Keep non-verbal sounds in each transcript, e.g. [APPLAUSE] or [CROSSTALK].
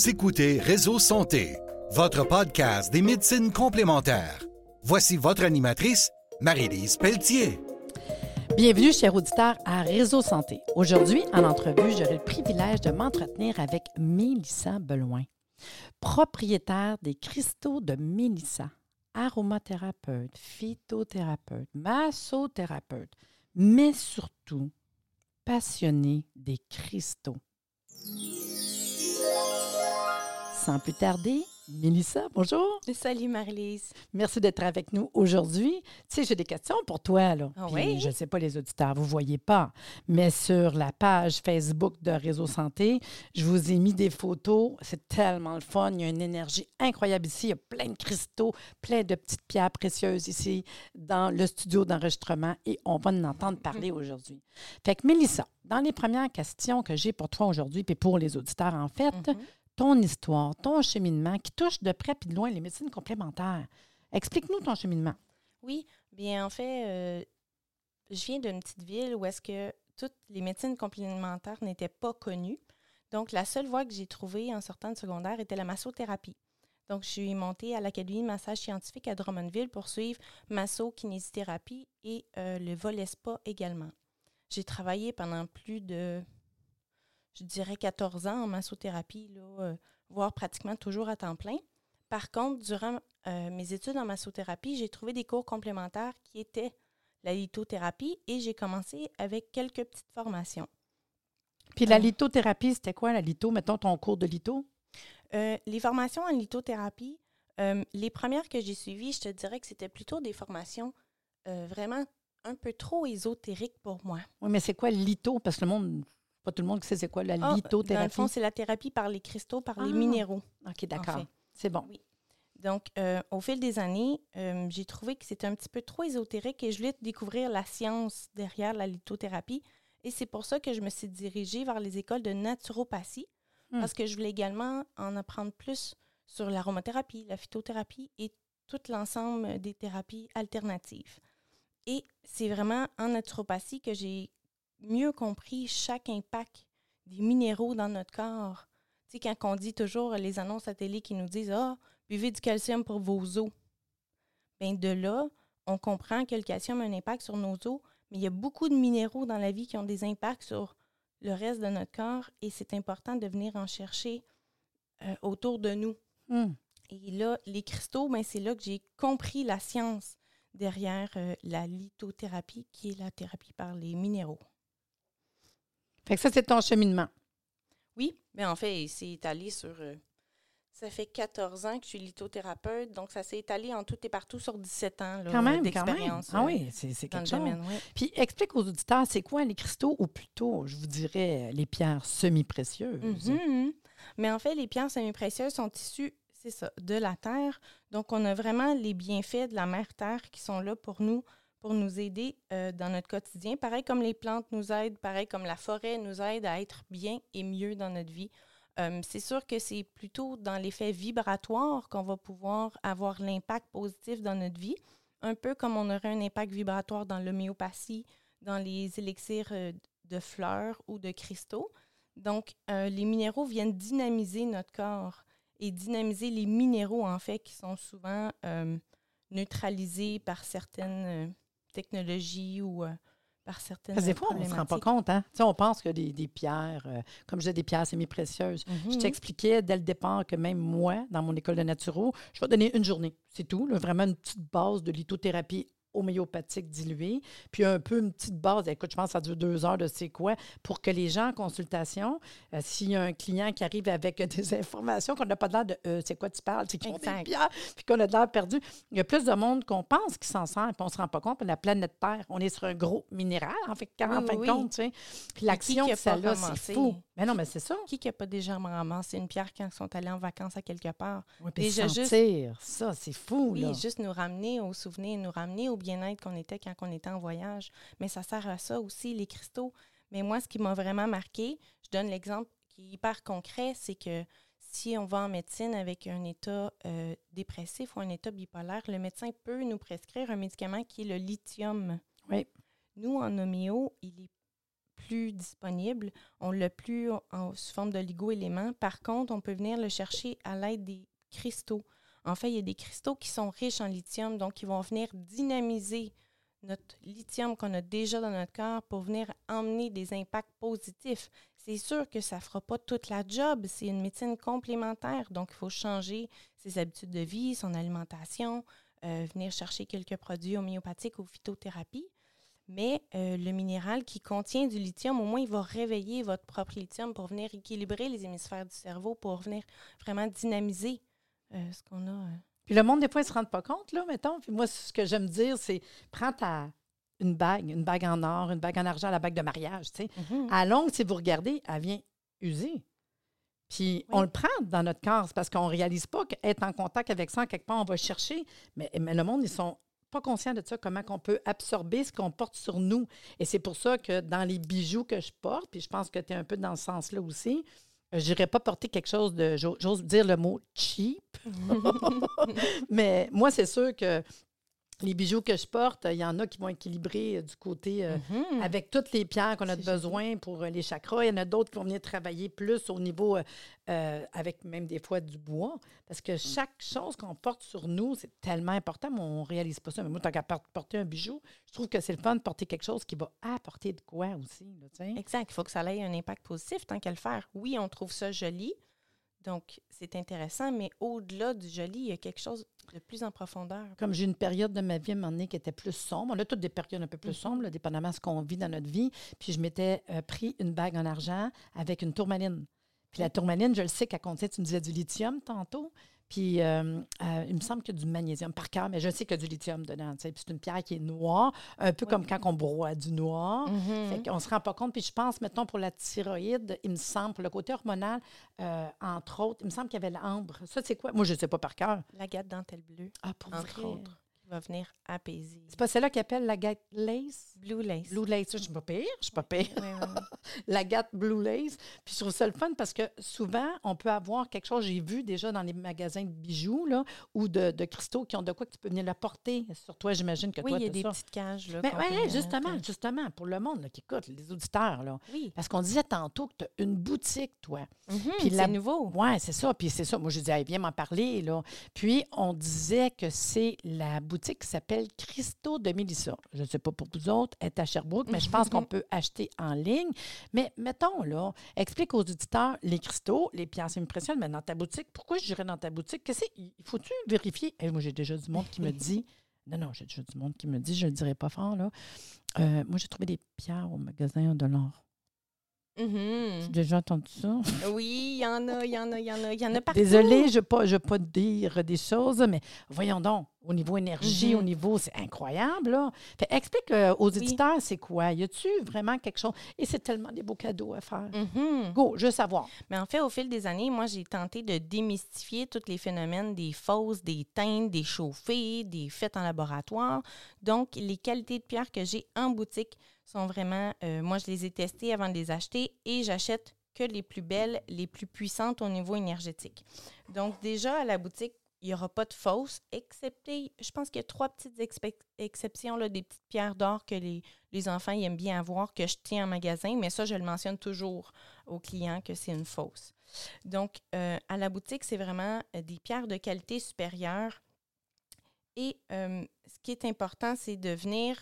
Vous écoutez Réseau Santé, votre podcast des médecines complémentaires. Voici votre animatrice, Marie-Lise Pelletier. Bienvenue, chers auditeurs, à Réseau Santé. Aujourd'hui, en entrevue, j'aurai le privilège de m'entretenir avec Mélissa Beloin, propriétaire des cristaux de Mélissa, aromathérapeute, phytothérapeute, massothérapeute, mais surtout passionnée des cristaux. Sans plus tarder, Mélissa, bonjour. Salut Marie-Lise. Merci d'être avec nous aujourd'hui. Tu sais, j'ai des questions pour toi. Là. Ah oui? Je ne sais pas les auditeurs, vous ne voyez pas, mais sur la page Facebook de Réseau Santé, je vous ai mis des photos. C'est tellement le fun. Il y a une énergie incroyable ici. Il y a plein de cristaux, plein de petites pierres précieuses ici dans le studio d'enregistrement et on va en entendre Mm. parler aujourd'hui. Fait que Mélissa, dans les premières questions que j'ai pour toi aujourd'hui, puis pour les auditeurs en fait, Mm-hmm. Ton histoire, ton cheminement qui touche de près puis de loin les médecines complémentaires. Explique-nous ton cheminement. Oui, bien en fait, euh, je viens d'une petite ville où est-ce que toutes les médecines complémentaires n'étaient pas connues. Donc, la seule voie que j'ai trouvée en sortant de secondaire était la massothérapie. Donc, je suis montée à l'Académie de massage scientifique à Drummondville pour suivre masso, kinésithérapie et euh, le volet spa également. J'ai travaillé pendant plus de, je dirais, 14 ans en massothérapie, là, euh, voire pratiquement toujours à temps plein. Par contre, durant euh, mes études en massothérapie, j'ai trouvé des cours complémentaires qui étaient la lithothérapie et j'ai commencé avec quelques petites formations. Puis la Ah. lithothérapie, c'était quoi la litho? Mettons ton cours de litho. Euh, les formations en lithothérapie, euh, les premières que j'ai suivies, je te dirais que c'était plutôt des formations euh, vraiment un peu trop ésotériques pour moi. Oui, mais c'est quoi litho? Parce que le monde, pas tout le monde qui sait c'est quoi la Ah, dans le lithothérapie. fond, c'est la thérapie par les cristaux, par les Ah. minéraux. OK, d'accord. fait. C'est bon. Oui. Donc, euh, au fil des années, euh, j'ai trouvé que c'était un petit peu trop ésotérique et je voulais découvrir la science derrière la lithothérapie. Et c'est pour ça que je me suis dirigée vers les écoles de naturopathie, Hmm. parce que je voulais également en apprendre plus sur l'aromathérapie, la phytothérapie et tout l'ensemble des thérapies alternatives. Et c'est vraiment en naturopathie que j'ai mieux compris chaque impact des minéraux dans notre corps. Tu sais, quand on dit toujours les annonces à télé qui nous disent Ah, buvez du calcium pour vos os. Bien, de là, on comprend que le calcium a un impact sur nos os, mais il y a beaucoup de minéraux dans la vie qui ont des impacts sur le reste de notre corps et c'est important de venir en chercher euh, autour de nous. Hmm. Et là, les cristaux, ben, c'est là que j'ai compris la science derrière euh, la lithothérapie, qui est la thérapie par les minéraux. Fait que ça, c'est ton cheminement. Oui, mais en fait, c'est étalé sur. euh, ça fait 14 ans que je suis lithothérapeute, donc ça s'est étalé en tout et partout sur 17 ans là, Quand même, quand même. d'expérience. Ah euh, oui, c'est quelque chose. domaine. oui. Puis explique aux auditeurs, c'est quoi les cristaux, ou plutôt, je vous dirais, les pierres semi-précieuses? Mhm. Mais en fait, les pierres semi-précieuses sont issues, c'est ça, de la terre. Donc, on a vraiment les bienfaits de la mère terre qui sont là pour nous, pour nous aider euh, dans notre quotidien. Pareil comme les plantes nous aident, pareil comme la forêt nous aide à être bien et mieux dans notre vie. Euh, c'est sûr que c'est plutôt dans l'effet vibratoire qu'on va pouvoir avoir l'impact positif dans notre vie, un peu comme on aurait un impact vibratoire dans l'homéopathie, dans les élixirs euh, de fleurs ou de cristaux. Donc, les minéraux viennent dynamiser notre corps et dynamiser les minéraux, en fait, qui sont souvent neutralisés par certaines technologies ou euh, par certaines Parce que des fois, on ne se rend pas compte. Hein? Tu sais, on pense que des, des pierres, euh, comme je disais, des pierres semi-précieuses. Je Mhm. t'expliquais dès le départ que même moi, dans mon école de naturo, je vais donner une journée. C'est tout. là, vraiment une petite base de lithothérapie homéopathique diluée, puis un peu une petite base, écoute, je pense que ça dure deux heures de c'est quoi, pour que les gens en consultation, euh, s'il y a un client qui arrive avec [LAUGHS] des informations qu'on n'a pas l'air de euh, c'est quoi tu parles, c'est des Exact. pierres, puis qu'on a de l'air perdu. Il y a plus de monde qu'on pense qui s'en sert, puis on ne se rend pas compte, puis la planète Terre, on est sur un gros minéral, en fait, en Oui, fin oui, de oui. compte, tu sais. Puis l'action qui que ça a, c'est fou. Mais non, mais c'est ça. Qui n'a pas déjà ramassé une pierre quand ils sont allés en vacances à quelque part? Ouais, puis Déjà juste- sentir, ça, c'est fou, Oui, là. juste nous ramener aux souvenirs, nous ramener au bien-être qu'on était quand on était en voyage. Mais ça sert à ça aussi, les cristaux. Mais moi, ce qui m'a vraiment marqué, je donne l'exemple qui est hyper concret, c'est que si on va en médecine avec un état euh, dépressif ou un état bipolaire, le médecin peut nous prescrire un médicament qui est le lithium. Oui. Nous, en homéo, il est plus disponible, on l'a plus en, sous forme d'oligo-éléments. Par contre, on peut venir le chercher à l'aide des cristaux. En fait, il y a des cristaux qui sont riches en lithium, donc qui vont venir dynamiser notre lithium qu'on a déjà dans notre corps pour venir emmener des impacts positifs. C'est sûr que ça ne fera pas toute la job. C'est une médecine complémentaire, donc il faut changer ses habitudes de vie, son alimentation, euh, venir chercher quelques produits homéopathiques ou phytothérapie. Mais euh, le minéral qui contient du lithium, au moins, il va réveiller votre propre lithium pour venir équilibrer les hémisphères du cerveau, pour venir vraiment dynamiser ce qu'on a. Puis le monde, des fois, ne se rend pas compte, là, mettons. Puis moi, ce que j'aime dire, c'est prends ta une bague, une bague en or, une bague en argent, la bague de mariage, tu sais. Mhm. À longue, si vous regardez, elle vient user. Puis on le prend dans notre corps parce qu'on ne réalise pas qu'être en contact avec ça, quelque part, on va chercher. Mais, mais le monde, ils sont pas conscients de ça, comment on peut absorber ce qu'on porte sur nous. Et c'est pour ça que dans les bijoux que je porte, puis je pense que tu es un peu dans ce sens-là aussi, euh, je n'irais pas porter quelque chose de, j'o- j'ose dire le mot cheap, [LAUGHS] [LAUGHS] mais moi, c'est sûr que les bijoux que je porte, il y en a qui vont équilibrer euh, du côté euh, Mhm. avec toutes les pierres qu'on a de besoin pour euh, les chakras. Il y en a d'autres qui vont venir travailler plus au niveau, euh, avec même des fois du bois. Parce que chaque chose qu'on porte sur nous, c'est tellement important, mais on ne réalise pas ça. Mais moi, tant qu'à por- porter un bijou, je trouve que c'est le fun de porter quelque chose qui va apporter de quoi aussi. là. Exact. Il faut que ça ait un impact positif tant qu'à le faire. Oui, on trouve ça joli. Donc, c'est intéressant, mais au-delà du joli, il y a quelque chose de plus en profondeur. Comme j'ai une période de ma vie à un moment donné qui était plus sombre. On a toutes des périodes un peu plus Mhm. sombres, là, dépendamment de ce qu'on vit dans notre vie. Puis je m'étais euh, pris une bague en argent avec une tourmaline. Puis la tourmaline, je le sais qu'elle contient, tu me disais du lithium tantôt. Puis euh, euh, il me semble qu'il y a du magnésium par cœur, mais je sais qu'il y a du lithium dedans. Puis c'est une pierre qui est noire, un peu comme quand on broie du noir. Mhm. Fait qu'on se rend pas compte. Puis je pense, mettons, pour la thyroïde, il me semble, pour le côté hormonal, euh, entre autres, il me semble qu'il y avait l'ambre. Ça, c'est quoi? Moi, je ne sais pas par cœur. L'agate dentelle bleue, Ah, pour entre vrai? autres, va venir apaiser. C'est pas celle-là qui appelle la gate lace? Blue lace. Blue lace, je suis pas pire, je suis pas pire. Ouais. [LAUGHS] La gate blue lace. Puis je trouve ça le fun parce que souvent, on peut avoir quelque chose, j'ai vu déjà dans les magasins de bijoux là, ou de, de cristaux qui ont de quoi que tu peux venir la porter sur toi. J'imagine que Oui, toi, il y a des ça. petites cages. Là, Mais ouais, mettre. justement, justement, pour le monde là, qui écoute, les auditeurs, là. Oui. Parce qu'on disait tantôt que tu as une boutique, toi. Mhm, Puis c'est nouveau. Oui, c'est ça. Puis c'est ça. Moi, je dis, hey, viens m'en parler. Là. Puis on disait que c'est la boutique qui s'appelle Christo de Mélissa. Je ne sais pas pour vous autres, elle est à Sherbrooke, mais je pense qu'on peut acheter en ligne. Mais mettons, là, explique aux auditeurs les cristaux, les pierres impressionnent, mais dans ta boutique, pourquoi je dirais dans ta boutique? Qu'est-ce que- il faut-tu vérifier? Eh, moi, j'ai déjà du monde qui me dit. [LAUGHS] Non, non, j'ai déjà du monde qui me dit, je ne le dirai pas fort, là. Euh, moi, j'ai trouvé des pierres au magasin de l'or. Mhm. J'ai déjà entendu ça. [LAUGHS] Oui, il y en a, il y en a, il y en a. Il y en a partout. Désolée, je ne pas, je veux pas dire des choses, mais voyons donc, au niveau énergie, Mhm. au niveau, c'est incroyable. Là. Fait, explique euh, aux éditeurs, c'est quoi? Y a-tu vraiment quelque chose? Et c'est tellement des beaux cadeaux à faire. Mhm. Go, je veux savoir. Mais en fait, au fil des années, moi, j'ai tenté de démystifier tous les phénomènes des fausses, des teintes, des chauffées, des fêtes en laboratoire. Donc, les qualités de pierre que j'ai en boutique sont vraiment, euh, moi, je les ai testées avant de les acheter et j'achète que les plus belles, les plus puissantes au niveau énergétique. Donc, déjà, à la boutique, il n'y aura pas de fausses, excepté, je pense qu'il y a trois petites exceptions, là, des petites pierres d'or que les, les enfants aiment bien avoir, que je tiens en magasin, mais ça, je le mentionne toujours aux clients que c'est une fausse. Donc, euh, à la boutique, c'est vraiment euh, des pierres de qualité supérieure. Et ce qui est important, c'est de venir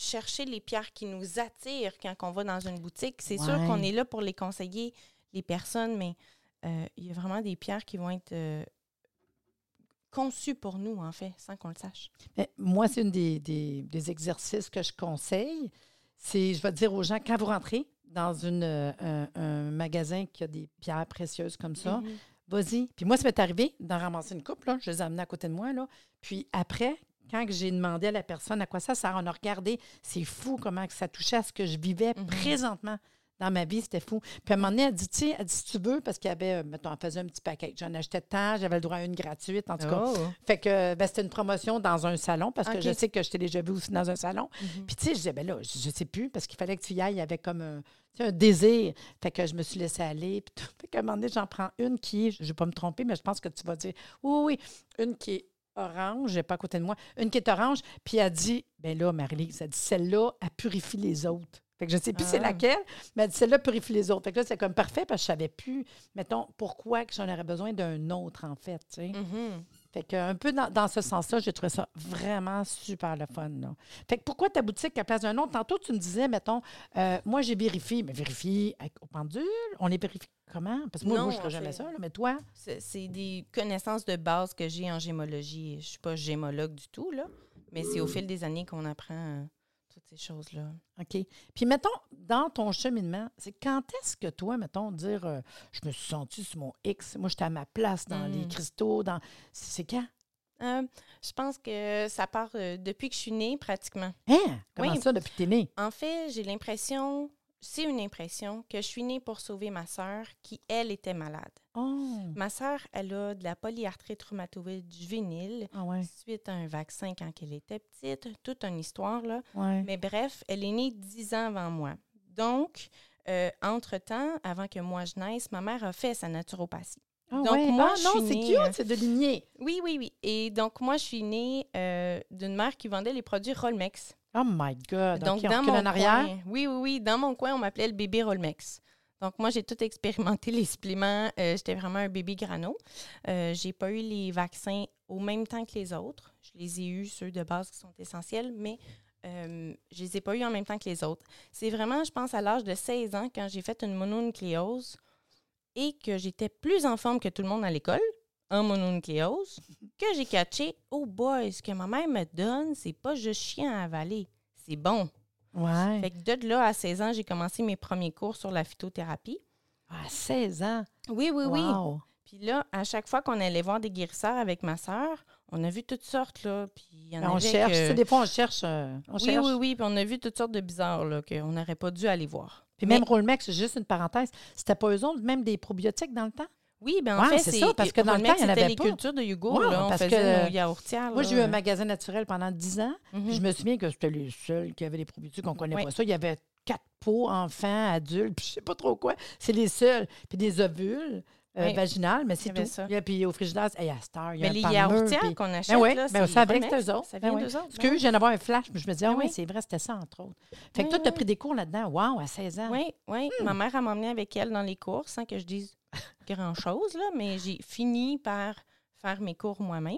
chercher les pierres qui nous attirent quand on va dans une boutique. C'est sûr qu'on est là pour les conseiller, les personnes, mais euh, il y a vraiment des pierres qui vont être euh, conçues pour nous, en fait, sans qu'on le sache. Mais moi, c'est une des, des- des exercices que je conseille. C'est, je vais dire aux gens, quand vous rentrez dans une, euh, un, magasin qui a des pierres précieuses comme ça, Mhm. Vas-y. Puis moi, ça m'est arrivé d'en ramasser une coupe, là. Je les ai amenés à côté de moi, là. Puis après, quand j'ai demandé à la personne à quoi ça sert, on a regardé. C'est fou comment que ça touchait à ce que je vivais Mhm. présentement dans ma vie. C'était fou. Puis à un moment donné, elle dit, tu sais, elle dit, si tu veux, parce qu'il y avait, euh, mettons, elle faisait un petit paquet. J'en achetais tant, j'avais le droit à une gratuite, en tout cas. Oh. Fait que ben, c'était une promotion dans un salon, parce que je sais que je t'ai déjà vu aussi dans un salon. Mhm. Puis, tu sais, je disais, ben là, je, je sais plus, parce qu'il fallait que tu y ailles avec comme un, tu sais, un désir. Fait que je me suis laissée aller. Puis, tout. Fait qu'à un moment donné, j'en prends une qui est, je ne vais pas me tromper, mais je pense que tu vas dire, oui, oui, une qui est orange, j'ai pas à côté de moi, une qui est orange, puis elle dit, ben là, Marie-Lise, elle dit, celle-là, elle purifie les autres. Fait que je sais plus c'est Ah. laquelle, mais elle dit celle-là purifie les autres. Fait que là, c'est comme parfait parce que je savais plus, mettons, pourquoi que j'en aurais besoin d'un autre, en fait, tu sais. Mhm. Fait que un peu dans, dans ce sens-là, j'ai trouvé ça vraiment super le fun. Là. Fait que pourquoi ta boutique à la place d'un autre? Tantôt, tu me disais, mettons, euh, moi, j'ai vérifié, mais vérifie avec- au pendule? On les vérifie comment? Parce que moi, Non, moi je ne ferais jamais ça, là, mais toi? C'est des connaissances de base que j'ai en gémologie. Je ne suis pas gémologue du tout, là, mais c'est au fil des années qu'on apprend euh, toutes ces choses-là. OK. Puis, mettons, dans ton cheminement, c'est quand est-ce que toi, mettons, dire, euh, je me suis sentie sur mon X, moi, j'étais à ma place dans les Mm. cristaux, dans. C'est quand? Euh, je pense que ça part euh, depuis que je suis née, pratiquement. Hein? Comment Oui. ça, depuis que t'es née? En fait, j'ai l'impression, c'est une impression, que je suis née pour sauver ma sœur qui, elle, était malade. Oh! Ma sœur, elle a de la polyarthrite rhumatoïde juvénile Ah ouais, suite à un vaccin quand elle était petite. Toute une histoire, là. ouais. Mais bref, elle est née dix ans avant moi. Donc, euh, entre-temps, avant que moi je naisse, ma mère a fait sa naturopathie. Ah donc, ouais. moi, Ah je non, c'est cute, euh, c'est de ligner. Oui, oui, oui. Et donc, moi, je suis née euh, d'une mère qui vendait les produits Rolmex. Oh my God. Donc, dans mon en arrière. coin, oui, oui, oui, dans mon coin, on m'appelait le bébé Rolmex. Donc, moi, j'ai tout expérimenté [LAUGHS] les suppléments. Euh, J'étais vraiment un bébé grano. Euh, j'ai pas eu les vaccins au même temps que les autres. Je les ai eus, ceux de base qui sont essentiels, mais euh, je les ai pas eus en même temps que les autres. C'est vraiment, je pense, à l'âge de 16 ans, quand j'ai fait une mononucléose et que j'étais plus en forme que tout le monde à l'école, en mononucléose, que j'ai catché, oh boy, ce que ma mère me donne, c'est pas juste chien à avaler, c'est bon. Ouais. Fait que de là, à 16 ans, j'ai commencé mes premiers cours sur la phytothérapie. À 16 ans? Oui, oui, oui. Puis là, à chaque fois qu'on allait voir des guérisseurs avec ma sœur, on a vu toutes sortes, là. Puis il y en Ben, on avait cherche. que- des fois, on cherche. euh, on Oui, cherche. oui, oui. Puis on a vu toutes sortes de bizarres, là, qu'on n'aurait pas dû aller voir. Puis Mais- même Rolmex, c'est juste une parenthèse, c'était pas eux autres, même des probiotiques dans le temps? Oui, bien en Ouais, fait, c'est ça, parce que dans le temps, il y en avait les pas. cultures de Hugo, Ouais, là. On parce faisait que nos yaourtières, Moi, j'ai eu un magasin naturel pendant 10 ans. Mhm. Je me souviens que c'était les seuls qui avaient des probiotiques, on ne connaît Oui. pas ça. Il y avait quatre pots, enfants, adultes, puis je sais pas trop quoi. C'est les seuls. Puis des ovules euh, Oui. vaginales, mais c'est tout. ça. Et puis au frigidaire, hey, à Star, il y a Mais les yaourtières qu'on achète, Ben oui, là, ben, c'est ça avec eux autres. Ça Ben vient oui. d'eux autres. Parce que eux, je viens d'avoir un flash, puis je me disais, ah Ben oui, oui. c'est vrai, c'était ça, entre autres. Fait que toi, tu as pris des cours là-dedans? Wow, à 16 ans. Oui, oui. Hmm. Ma mère a m'emmené avec elle dans les cours sans que je dise grand-chose, là, mais j'ai fini par faire mes cours moi-même.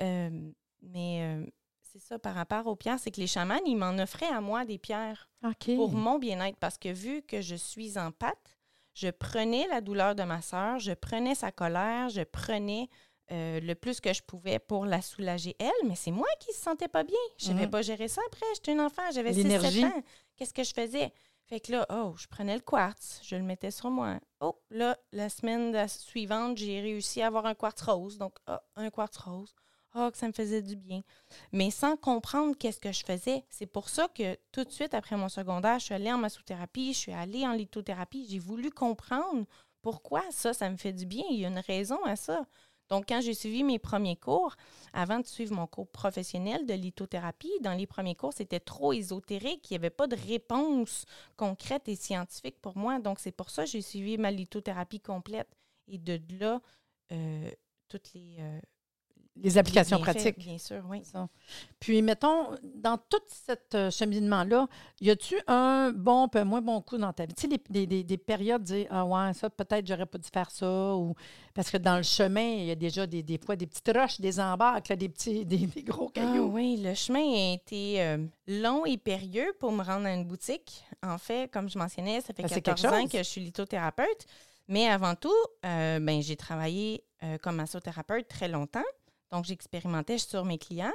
Euh, mais euh, c'est ça, par rapport aux pierres, c'est que les chamans, ils m'en offraient à moi des pierres pour mon bien-être parce que vu que je suis en pâte, je prenais la douleur de ma sœur, je prenais sa colère, je prenais euh, le plus que je pouvais pour la soulager elle, mais c'est moi qui ne se sentais pas bien. Je ne savais Mhm. pas gérer ça après. J'étais une enfant, j'avais 6-7 L'énergie. ans. Qu'est-ce que je faisais? Fait que là, oh, je prenais le quartz, je le mettais sur moi. Oh, là, la semaine suivante, j'ai réussi à avoir un quartz rose. Donc, ah, un quartz rose. Oh, que ça me faisait du bien. Mais sans comprendre qu'est-ce que je faisais. C'est pour ça que tout de suite, après mon secondaire, je suis allée en massothérapie, je suis allée en lithothérapie. J'ai voulu comprendre pourquoi ça, ça me fait du bien. Il y a une raison à ça. Donc, quand j'ai suivi mes premiers cours, avant de suivre mon cours professionnel de lithothérapie, dans les premiers cours, c'était trop ésotérique. Il n'y avait pas de réponse concrète et scientifique pour moi. Donc, c'est pour ça que j'ai suivi ma lithothérapie complète. Et de là, euh, toutes les, euh, Les applications bienfaits, pratiques. Bien sûr, oui. Puis, mettons, dans tout ce cheminement-là, y a-tu un bon un moins bon coup dans ta vie? Tu sais, des, des- des- des périodes, dire Ah ouais, ça, peut-être, j'aurais pas dû faire ça. Ou... Parce que dans le chemin, il y a déjà des, des fois des petites roches, des embarques, là, des, petits, des, des gros Ah cailloux. oui, le chemin a été euh, long et périlleux pour me rendre à une boutique. En fait, comme je mentionnais, ça fait Ben, c'est 14 quelque ans chose. que je suis lithothérapeute. Mais avant tout, euh, ben, j'ai travaillé euh, comme massothérapeute très longtemps. Donc, j'expérimentais sur mes clients.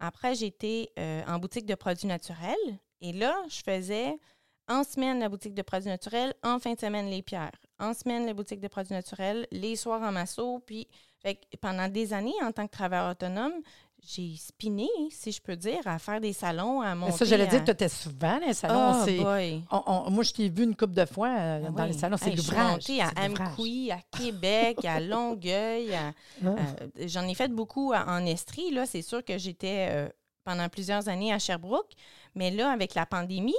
Après, j'étais euh, en boutique de produits naturels. Et là, je faisais en semaine la boutique de produits naturels, en fin de semaine les pierres. En semaine, la boutique de produits naturels, les soirs en masso. Puis, pendant des années, en tant que travailleur autonome, j'ai spiné, si je peux dire, à faire des salons, à Mais monter. ça, j'allais à... dire, tu étais souvent dans les salons. Oh c'est- boy! on- on- moi, je t'ai vu une couple de fois euh, Ah dans les salons. C'est Hey, de je suis l'ouvrage. montée à l'ouvrage. Amqui, à Québec, à Longueuil. à- Ah. euh, J'en ai fait beaucoup à- en Estrie. Là, c'est sûr que j'étais euh, pendant plusieurs années à Sherbrooke. Mais là, avec la pandémie,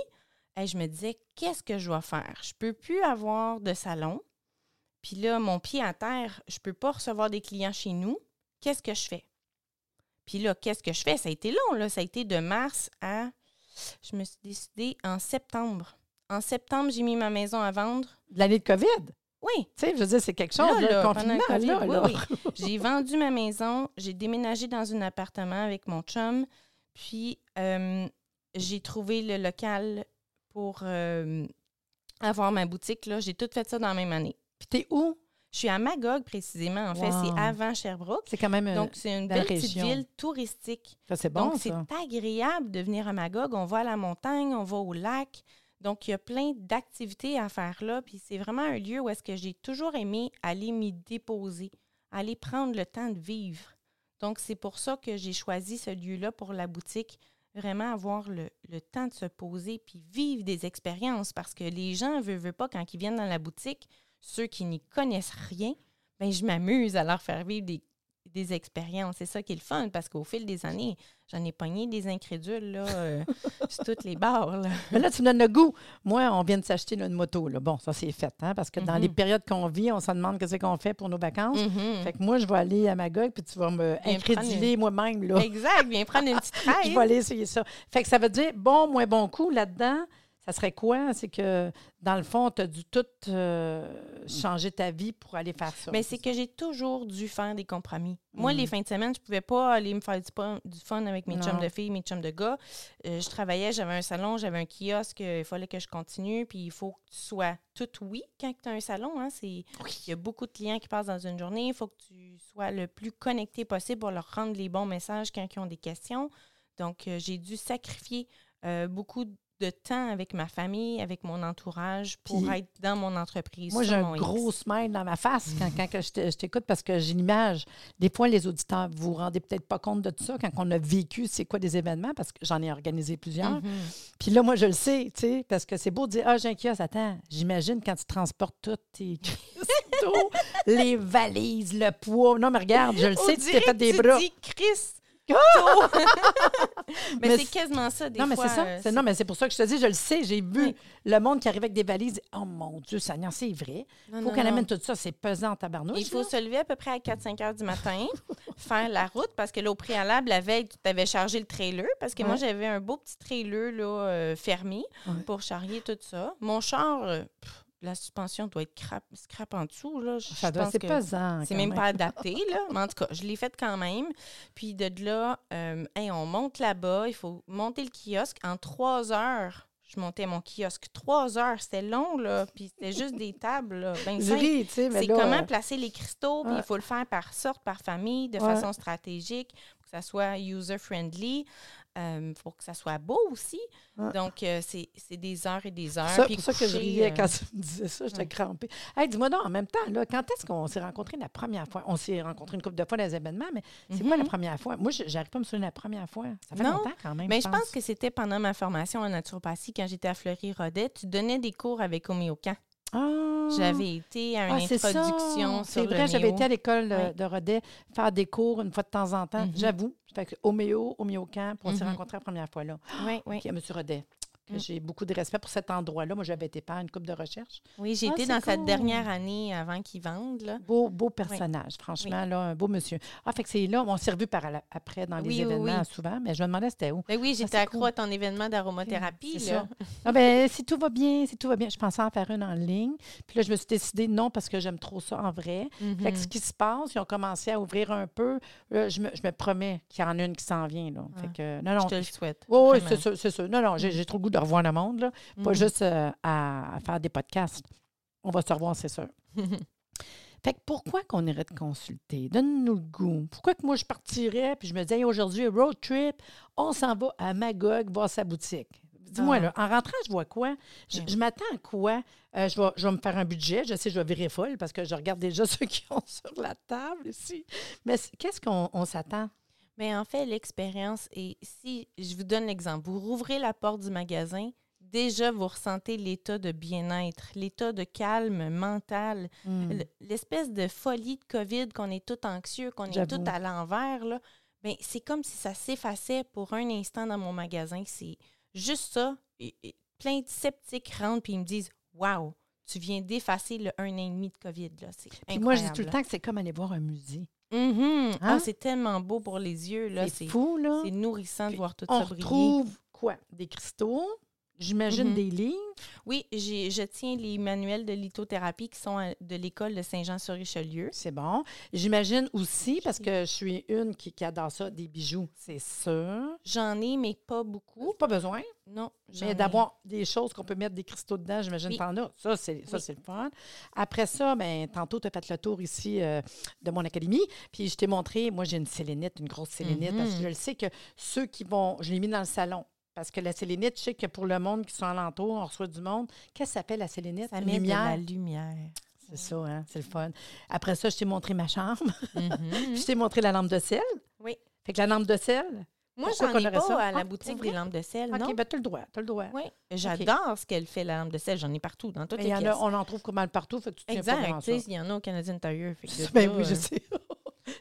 hey, je me disais, qu'est-ce que je dois faire? Je peux plus avoir de salon. Puis là, mon pied à terre, je peux pas recevoir des clients chez nous. Qu'est-ce que je fais? Puis là, qu'est-ce que je fais? Ça a été long, là. Ça a été de mars à, Je me suis décidée en septembre. En septembre, j'ai mis ma maison à vendre. L'année de COVID? Oui, Tu sais, je veux dire, c'est quelque chose, Là, là, là, confinement, le là, là. oui, oui. J'ai vendu ma maison, j'ai déménagé dans un appartement avec mon chum, puis euh, j'ai trouvé le local pour euh, avoir ma boutique. là. J'ai tout fait ça dans la même année. Puis t'es où? Je suis à Magog précisément. En fait, c'est avant Sherbrooke. C'est quand même... Donc, c'est une petite ville touristique. ça, c'est bon, Donc, c'est agréable de venir à Magog. On va à la montagne, on va au lac. Donc, il y a plein d'activités à faire là. Puis, c'est vraiment un lieu où est-ce que j'ai toujours aimé aller m'y déposer, aller prendre le temps de vivre. Donc, c'est pour ça que j'ai choisi ce lieu-là pour la boutique. Vraiment avoir le, le temps de se poser puis vivre des expériences. Parce que les gens ne veulent, pas, quand ils viennent dans la boutique, ceux qui n'y connaissent rien, ben je m'amuse à leur faire vivre des, des expériences. C'est ça qui est le fun, parce qu'au fil des années, j'en ai pogné des incrédules là, euh, [LAUGHS] sur toutes les barres. là. Mais là, tu me donnes le goût. Moi, on vient de s'acheter une moto. Là. Bon, ça, c'est fait, hein, parce que dans Mhm. les périodes qu'on vit, on se demande qu'est-ce qu'on fait pour nos vacances. Mhm. Fait que moi, je vais aller à Magog, puis tu vas me Viens incréduler moi-même, là. Exact, viens prendre une [LAUGHS] petite Je vais aller essayer ça. Fait que ça veut dire bon, moins bon coup là-dedans. Ça serait quoi? C'est que, dans le fond, tu as dû tout euh, changer ta vie pour aller faire ça. Mais c'est que j'ai toujours dû faire des compromis. Moi, Mhm. les fins de semaine, je pouvais pas aller me faire du, fun- avec mes Non. chums de filles, mes chums de gars. Euh, je travaillais, j'avais un salon, j'avais un kiosque, euh, il fallait que je continue, puis il faut que tu sois tout oui quand tu as un salon. Hein, Il y a beaucoup de clients qui passent dans une journée, il faut que tu sois le plus connecté possible pour leur rendre les bons messages quand ils ont des questions. Donc, euh, j'ai dû sacrifier euh, beaucoup de temps avec ma famille, avec mon entourage pour Puis- être dans mon entreprise. Moi, j'ai un gros smile dans ma face quand, quand que je te- je t'écoute parce que j'ai l'image. Des fois, les auditeurs, vous vous rendez peut-être pas compte de tout ça quand on a vécu c'est quoi des événements parce que j'en ai organisé plusieurs. Mhm. Puis là, moi, je le sais, tu sais, parce que c'est beau de dire Ah, j'ai un kiosque. Attends, j'imagine quand tu transportes tous tes [LAUGHS] cristaux, les valises, le poids. Non, mais regarde, je le sais, tu t'es fait des tu bras. dis Chris. [LAUGHS] mais, Mais c'est quasiment ça, des non, mais fois. c'est ça. euh, C'est- non, mais c'est pour ça que je te dis, je le sais. J'ai vu Oui. le monde qui arrive avec des valises. Oh mon Dieu, Seigneur, c'est vrai. non, faut qu'elle amène tout ça. C'est pesant tabarnouche. Il faut là. se lever à peu près à 4-5 heures du matin, [LAUGHS] faire la route, parce que là, au préalable, la veille, tu t'avais chargé le trailer, parce que moi, j'avais un beau petit trailer là, euh, fermé Ouais. pour charrier tout ça. Mon char, euh, pff, la suspension doit être crap, scrap en dessous. Là. Je Ça doit, pense c'est pesant. C'est même pas adapté, là. Mais en tout cas, je l'ai fait quand même. Puis de là, euh, hey, on monte là-bas. Il faut monter le kiosque. En trois heures, je montais mon kiosque. Trois heures, c'était long, là. Puis c'était juste des tables, là. Ben C'est comment euh, placer les cristaux, puis ouais. il faut le faire par sorte, par famille, de Ouais. façon stratégique, pour que ça soit user-friendly. Il faut que ça soit beau aussi. Donc, euh, c'est c'est des heures et des heures. Puis pour ça que je riais euh, quand tu me disais ça, j'étais ouais. crampée. Hey, dis-moi donc, en même temps, là, quand est-ce qu'on s'est rencontrés la première fois? On s'est rencontrés une couple de fois dans les événements, mais c'est quoi la Mhm. première fois? Moi, je- j'arrive pas à me souvenir la première fois. Ça fait Non, longtemps quand même. Mais je pense que c'était pendant ma formation en naturopathie, quand j'étais à Fleury-Rodet. Tu donnais des cours avec Homéocan. Ah! J'avais été à une Ah, introduction sur C'est vrai, j'avais méo. été à l'école Oui. de Rodet faire des cours une fois de temps en temps. Mhm. J'avoue. Fait que Homéo, Homéocamp, on s'est Mhm. rencontrés la première fois là. Oui, oui. Puis à M. Rodet. Mm. J'ai beaucoup de respect pour cet endroit-là. Moi, j'avais été faire une coupe de recherche. Oui, j'ai Ah, été dans cool. dernière année avant qu'ils vendent. Là. Beau, beau personnage, franchement, là, un beau monsieur. Ah, fait que c'est là, on s'est revus par la- après dans les Oui, oui, événements oui. souvent, mais je me demandais c'était où. Ben oui, Ah, j'étais accro cool. à ton événement d'aromathérapie. Là. Ah ben, si tout va bien, si tout va bien, je pensais en faire une en ligne. Puis là, je me suis décidée non parce que j'aime trop ça en vrai. Fait que ce Mhm. qui se passe, ils ont commencé à ouvrir un peu. Là, je, me, je me promets qu'il y en a une qui s'en vient. Là. Fait que, non, Je non. te le souhaite. Oui, oui, c'est sûr, c'est sûr. Non, non, j'ai j'ai trop le goût de revoir le monde, là. Pas Mhm. juste euh, à, à faire des podcasts. On va se revoir, c'est sûr. [LAUGHS] Fait que pourquoi qu'on irait te consulter? Donne-nous le goût. Pourquoi que moi, je partirais puis je me disais, Hey, aujourd'hui, road trip, on s'en va à Magog voir sa boutique? Dis-moi, Ah. là, en rentrant, je vois quoi? Je, m'attends à quoi? Euh, je, vais, je vais me faire un budget. Je sais, je vais virer folle parce que je regarde déjà [LAUGHS] ceux qui ont sur la table ici. Mais qu'est-ce qu'on on s'attend? Mais en fait, l'expérience, et si je vous donne l'exemple, vous rouvrez la porte du magasin, déjà vous ressentez l'état de bien-être, l'état de calme mental, Hmm. l'espèce de folie de COVID qu'on est tout anxieux, qu'on est tout à l'envers, là. Ben, c'est comme si ça s'effaçait pour un instant dans mon magasin. C'est juste ça. Et- et plein de sceptiques rentrent puis ils me disent Waouh, tu viens d'effacer le un an et demi de COVID. Là. C'est Puis moi, je dis tout le temps que c'est comme aller voir un musée. Hein? Ah, c'est tellement beau pour les yeux. là. C'est fou, là. c'est nourrissant de voir tout On ça briller. retrouve quoi? Des cristaux, j'imagine Mhm. des livres. Oui, j'ai- je tiens les manuels de lithothérapie qui sont à- de l'école de Saint-Jean-sur-Richelieu. C'est bon. J'imagine aussi, parce que je suis une qui, qui adore ça, des bijoux, c'est sûr. J'en ai, mais pas beaucoup. Pas besoin. Non, Mais ai. d'avoir des choses qu'on peut mettre des cristaux dedans, j'imagine Oui. t'en as. Ça, c'est ça, Oui. c'est le fun. Après ça, ben, tantôt, tu as fait le tour ici euh, de mon académie. Puis je t'ai montré, moi, j'ai une sélénite, une grosse sélénite, parce que Mhm. je le sais que ceux qui vont. Je l'ai mis dans le salon. Parce que la sélénite, je sais que pour le monde qui sont alentour, on reçoit du monde. Qu'est-ce que ça s'appelle la sélénite? Ça lumière. de la lumière. C'est ça, hein? C'est le fun. Après ça, je t'ai montré ma chambre. Mhm. [LAUGHS] je t'ai montré la lampe de sel. Oui. Fait que la lampe de sel. Moi, j'en ai pas ça? à la Ah, boutique des lampes de sel, OK, non? ben tu as le droit. Tu le droit. Oui, j'adore ce qu'elle fait, la lampe de sel. J'en ai partout, dans toutes Mais les y en pièces. a, on en trouve comme mal partout, fait que tu tiens pas Exact. grand Tu sais, il y en a au Canadien fait que [LAUGHS] Ben ça, oui, je euh, sais.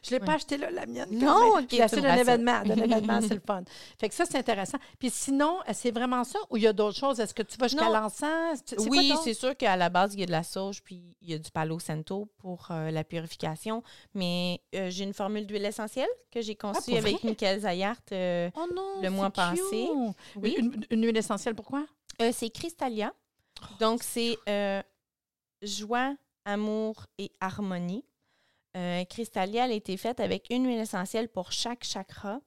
Je l'ai Ouais. pas acheté là, la mienne. Non, ok, Je l'ai acheté d'un événement. D'un événement, c'est le [LAUGHS] fun. Fait que ça, c'est intéressant. Puis sinon, c'est vraiment ça ou il y a d'autres choses? Est-ce que tu vas jusqu'à l'encens? Oui, c'est sûr qu'à la base, il y a de la sauge puis il y a du palo santo pour euh, la purification. Mais euh, j'ai une formule d'huile essentielle que j'ai conçue Ah, pour avec? Michael Zayart. euh, Oh le mois passé. cute. Oui. Une, une huile essentielle, pourquoi? C'est Crystalia. Donc, c'est joie, amour et harmonie. Euh, elle a été faite avec une huile essentielle pour chaque chakra.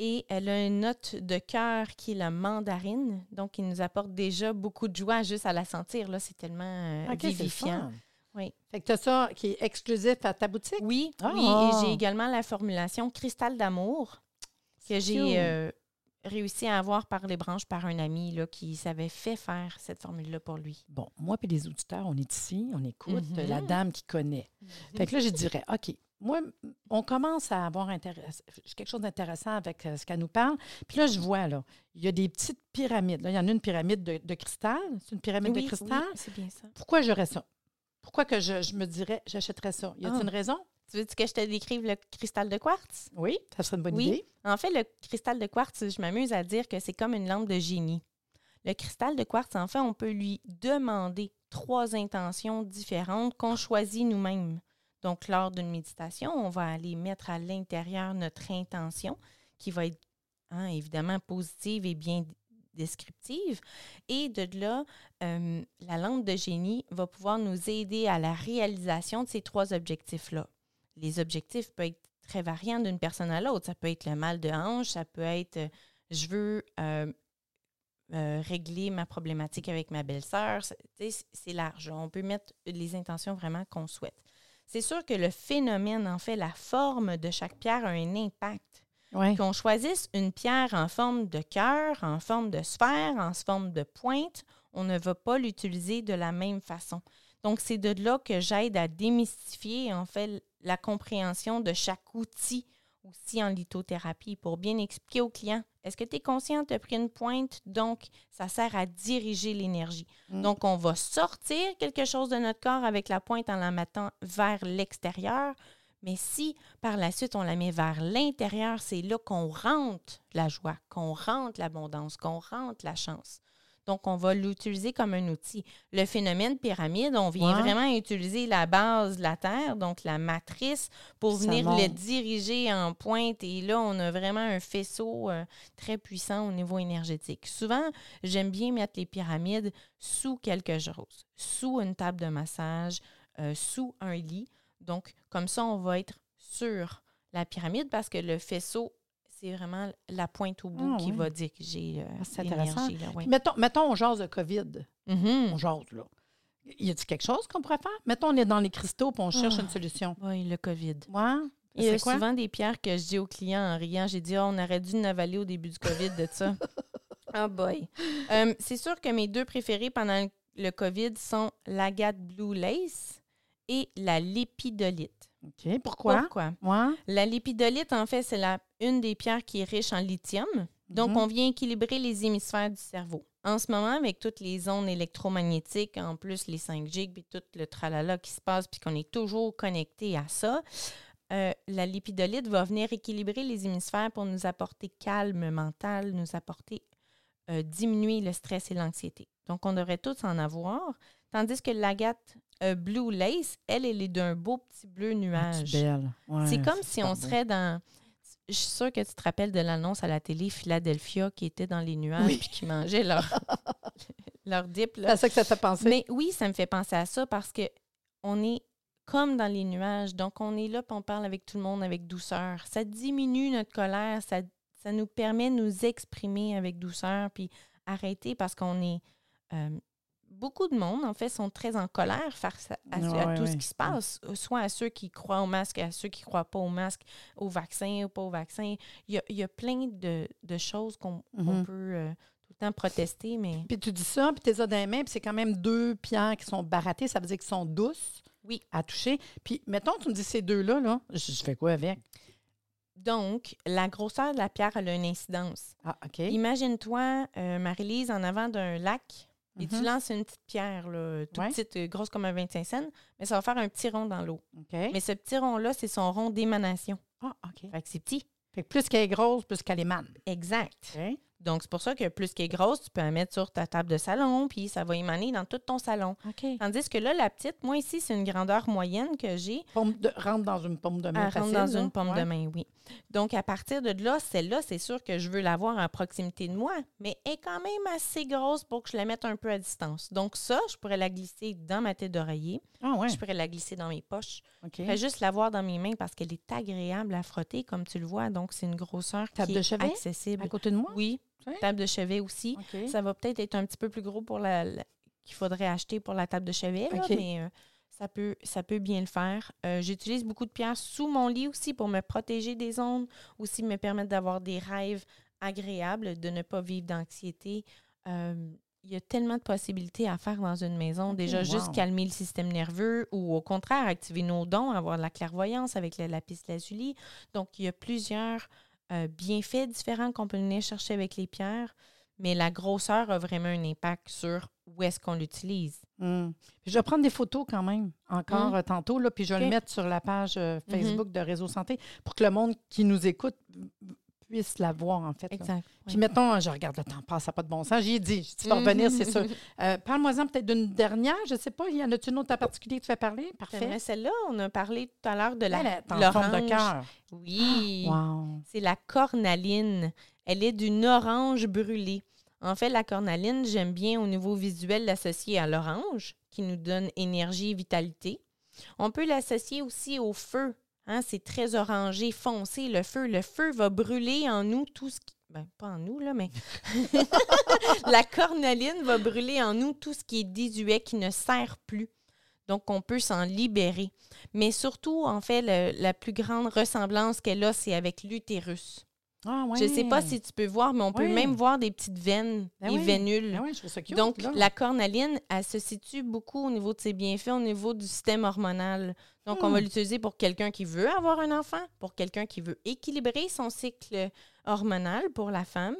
Et elle a une note de cœur qui est la mandarine. Donc, il nous apporte déjà beaucoup de joie juste à la sentir. Là, c'est tellement euh, vivifiant. Oui. Fait que tu as ça qui est exclusif à ta boutique? Oui, oui. Et j'ai également la formulation cristal d'amour que j'ai euh, réussi à avoir par les branches par un ami là, qui savait fait faire cette formule-là pour lui. Bon, moi et les auditeurs, on est ici, on écoute Mhm. la dame qui connaît. Fait que là, je dirais, OK, moi, on commence à avoir quelque chose d'intéressant avec euh, ce qu'elle nous parle. Puis là, je vois, là, il y a des petites pyramides. Là, il y en a une pyramide de, de cristal. C'est une pyramide Oui, de cristal. oui, c'est bien ça. Pourquoi j'aurais ça? Pourquoi que je, je me dirais, j'achèterais ça? Y a-t-il Ah. une raison? Tu veux que je te décrive le cristal de quartz? Oui, ça serait une bonne Oui. idée. En fait, le cristal de quartz, je m'amuse à dire que c'est comme une lampe de génie. Le cristal de quartz, en fait, on peut lui demander trois intentions différentes qu'on choisit nous-mêmes. Donc, lors d'une méditation, on va aller mettre à l'intérieur notre intention qui va être hein, évidemment positive et bien descriptive. Et de là, euh, la lampe de génie va pouvoir nous aider à la réalisation de ces trois objectifs-là. Les objectifs peuvent être très variants d'une personne à l'autre. Ça peut être le mal de hanche, ça peut être euh, je veux euh, euh, régler ma problématique avec ma belle-sœur. C'est- large. On peut mettre les intentions vraiment qu'on souhaite. C'est sûr que le phénomène, en fait, la forme de chaque pierre a un impact. Qu'on choisisse une pierre en forme de cœur, en forme de sphère, en forme de pointe, on ne va pas l'utiliser de la même façon. Donc, c'est de là que j'aide à démystifier, en fait, la compréhension de chaque outil aussi en lithothérapie pour bien expliquer au client. Est-ce que tu es conscient, tu as pris une pointe, donc ça sert à diriger l'énergie. Mm. Donc, on va sortir quelque chose de notre corps avec la pointe en la mettant vers l'extérieur. Mais si par la suite on la met vers l'intérieur, c'est là qu'on rentre la joie, qu'on rentre l'abondance, qu'on rentre la chance. Donc, on va l'utiliser comme un outil. Le phénomène pyramide, on vient vraiment utiliser la base de la Terre, donc la matrice, pour Ça venir monte. le diriger en pointe. Et là, on a vraiment un faisceau euh, très puissant au niveau énergétique. Souvent, j'aime bien mettre les pyramides sous quelque chose, sous une table de massage, euh, sous un lit. Donc, comme ça, on va être sur la pyramide parce que le faisceau, c'est vraiment la pointe au bout Ah, qui oui. va diriger euh, Ah, c'est intéressant. là, oui. Mettons, mettons, on jase de COVID. Mhm. On jase, là. Y a-t-il quelque chose qu'on pourrait faire? Mettons, on est dans les cristaux et on cherche Ah. une solution. Oui, le COVID. Ouais. Il y a souvent des pierres que je dis aux clients en riant. J'ai dit, Ah, on aurait dû navaler au début du COVID de ça. oh [LAUGHS] boy. Euh, c'est sûr que mes deux préférés pendant le COVID sont l'agate blue lace et la lépidolite. OK. Pourquoi? Pourquoi? Ouais. La lépidolite, en fait, c'est une des pierres qui est riche en lithium. Donc, Mhm. on vient équilibrer les hémisphères du cerveau. En ce moment, avec toutes les ondes électromagnétiques, en plus les 5G, puis tout le tralala qui se passe, puis qu'on est toujours connecté à ça, euh, la lipidolite va venir équilibrer les hémisphères pour nous apporter calme mental, nous apporter euh, diminuer le stress et l'anxiété. Donc, on devrait tous en avoir. Tandis que l'agate euh, Blue Lace, elle, elle est d'un beau petit bleu Ah, nuage. c'est belle. Ouais, c'est comme si on beau. serait dans. Je suis sûre que tu te rappelles de l'annonce à la télé Philadelphia qui était dans les nuages Oui. puis qui mangeait leur, [LAUGHS] leur dip. C'est ça que ça te fait penser. Mais oui, ça me fait penser à ça parce que on est comme dans les nuages. Donc, on est là puis on parle avec tout le monde avec douceur. Ça diminue notre colère. Ça, ça nous permet de nous exprimer avec douceur puis arrêter parce qu'on est. euh, beaucoup de monde, en fait, sont très en colère face à, à- à Ouais, tout ce qui se passe, soit à ceux qui croient au masque, à ceux qui ne croient pas au masque, au vaccin ou pas au vaccin. Il y a, il y a plein de, de choses qu'on Mhm. peut euh, tout le temps protester, mais Puis tu dis ça, puis tu les as dans les mains, puis c'est quand même deux pierres qui sont barattées, ça veut dire qu'ils sont douces Oui. à toucher. Puis mettons, tu me dis ces deux-là, là, je, je fais quoi avec? Donc, la grosseur de la pierre, elle a une incidence. Ah, OK. Imagine-toi, euh, Marie-Lise, en avant d'un lac, et tu Mhm. lances une petite pierre, là, toute Ouais. petite, euh, grosse comme un 25 cents, mais ça va faire un petit rond dans l'eau. Mais ce petit rond-là, c'est son rond d'émanation. Ah, OK. Fait que c'est petit. Fait que plus qu'elle est grosse, plus qu'elle émane. Exact. Donc, c'est pour ça que plus qu'elle est grosse, tu peux la mettre sur ta table de salon, puis ça va émaner dans tout ton salon. Tandis que là, la petite, moi ici, c'est une grandeur moyenne que j'ai. Rentre dans une paume de main Elle rentre dans une pomme Ouais. de main, oui. Donc, à partir de là, celle-là, c'est sûr que je veux l'avoir à proximité de moi, mais elle est quand même assez grosse pour que je la mette un peu à distance. Donc, ça, je pourrais la glisser dans ma tête d'oreiller. Ah, ouais. Je pourrais la glisser dans mes poches. OK. Je pourrais juste l'avoir dans mes mains parce qu'elle est agréable à frotter, comme tu le vois. Donc, c'est une grosseur Table qui de est chevet? accessible. À côté de moi? Oui, Table de chevet aussi. Ça va peut-être être un petit peu plus gros pour la, la- qu'il faudrait acheter pour la table de chevet, là, mais euh, ça, peut, ça peut bien le faire. Euh, J'utilise beaucoup de pierres sous mon lit aussi pour me protéger des ondes, aussi me permettre d'avoir des rêves agréables, de ne pas vivre d'anxiété. Euh, il y a tellement de possibilités à faire dans une maison. Déjà, juste calmer le système nerveux ou au contraire, activer nos dons, avoir de la clairvoyance avec le lapis lazuli. Donc, il y a plusieurs euh, bienfaits différents qu'on peut venir chercher avec les pierres, mais la grosseur a vraiment un impact sur où est-ce qu'on l'utilise. Hmm. Je vais prendre des photos quand même, encore Hmm. euh, tantôt, là, puis je vais le mettre sur la page euh, Mhm. Facebook de Réseau Santé pour que le monde qui nous écoute puisse la voir, en fait. là. Exact. Puis mettons, je regarde le temps passe, ça n'a pas de bon sens. J'y ai dit, tu vas revenir, c'est sûr. Euh, Parle-moi-en peut-être d'une dernière, je ne sais pas, il y en a-tu une autre en particulier que tu fais parler? Parfait. Celle-là, on a parlé tout à l'heure de la Elle est en forme de cœur. Oui. Wow. C'est la cornaline. Elle est d'une orange brûlée. En fait, la cornaline, j'aime bien au niveau visuel l'associer à l'orange, qui nous donne énergie et vitalité. On peut l'associer aussi au feu. Hein, c'est très orangé, foncé, le feu. Le feu va brûler en nous tout ce qui... Ben, pas en nous, là, mais... [LAUGHS] la cornaline va brûler en nous tout ce qui est désuet, qui ne sert plus. Donc, on peut s'en libérer. Mais surtout, en fait, la plus grande ressemblance qu'elle a, c'est avec l'utérus. Ah, ouais. Je ne sais pas si tu peux voir, mais on peut même voir des petites veines Ben et oui. vénules. Je ça cute, Donc, là. la cornaline, elle se situe beaucoup au niveau de ses bienfaits, au niveau du système hormonal. Donc, on va Hmm. l'utiliser pour quelqu'un qui veut avoir un enfant, pour quelqu'un qui veut équilibrer son cycle hormonal pour la femme.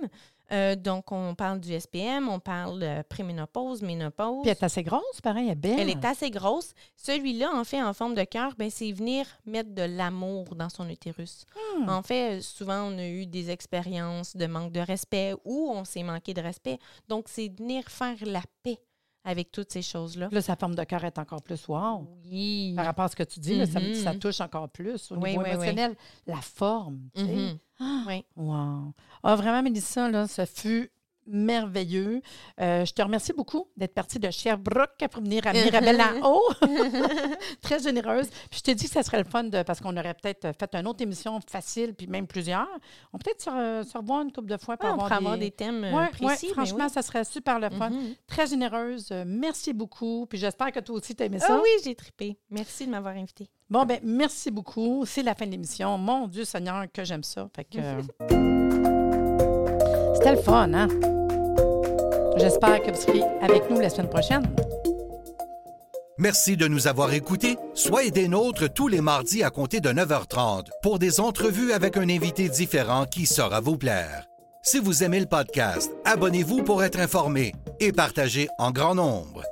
Euh, donc, on parle du SPM, on parle de préménopause, ménopause. Puis elle est assez grosse, pareil, elle est belle. Elle est assez grosse. Celui-là, en fait, en forme de cœur, ben, c'est venir mettre de l'amour dans son utérus. Hmm. En fait, euh, souvent, on a eu des expériences de manque de respect ou on s'est manqué de respect. Donc, c'est venir faire la paix avec toutes ces choses-là. Là, sa forme de cœur est encore plus wow. Oui. Par rapport à ce que tu dis, là, ça, me- ça touche encore plus au Oui, niveau oui, émotionnel. La forme, tu sais. Mhm. Ah, Oui. Wow. Ah, vraiment, Mélissa, là, ça fut merveilleux. Euh, je te remercie beaucoup d'être partie de Sherbrooke pour venir à Mirabel [LAUGHS] en haut. [LAUGHS] Très généreuse. Puis je t'ai dit que ça serait le fun de, parce qu'on aurait peut-être fait une autre émission facile, puis même plusieurs. On peut peut-être se, re- se revoir une couple de fois pour Ouais, avoir, des... avoir des thèmes euh, Ouais, précis. mais franchement, oui. ça serait super le fun. Mhm. Très généreuse. Merci beaucoup. Puis j'espère que toi aussi, tu aimé ça. Ah oui, j'ai trippé. Merci de m'avoir invité. Bon, ben merci beaucoup. C'est la fin de l'émission. Mon Dieu Seigneur, que j'aime ça. Fait que... [LAUGHS] C'était le fun, hein? J'espère que vous serez avec nous la semaine prochaine. Merci de nous avoir écoutés. Soyez des nôtres tous les mardis à compter de 9h30 pour des entrevues avec un invité différent qui saura vous plaire. Si vous aimez le podcast, abonnez-vous pour être informé et partagez en grand nombre.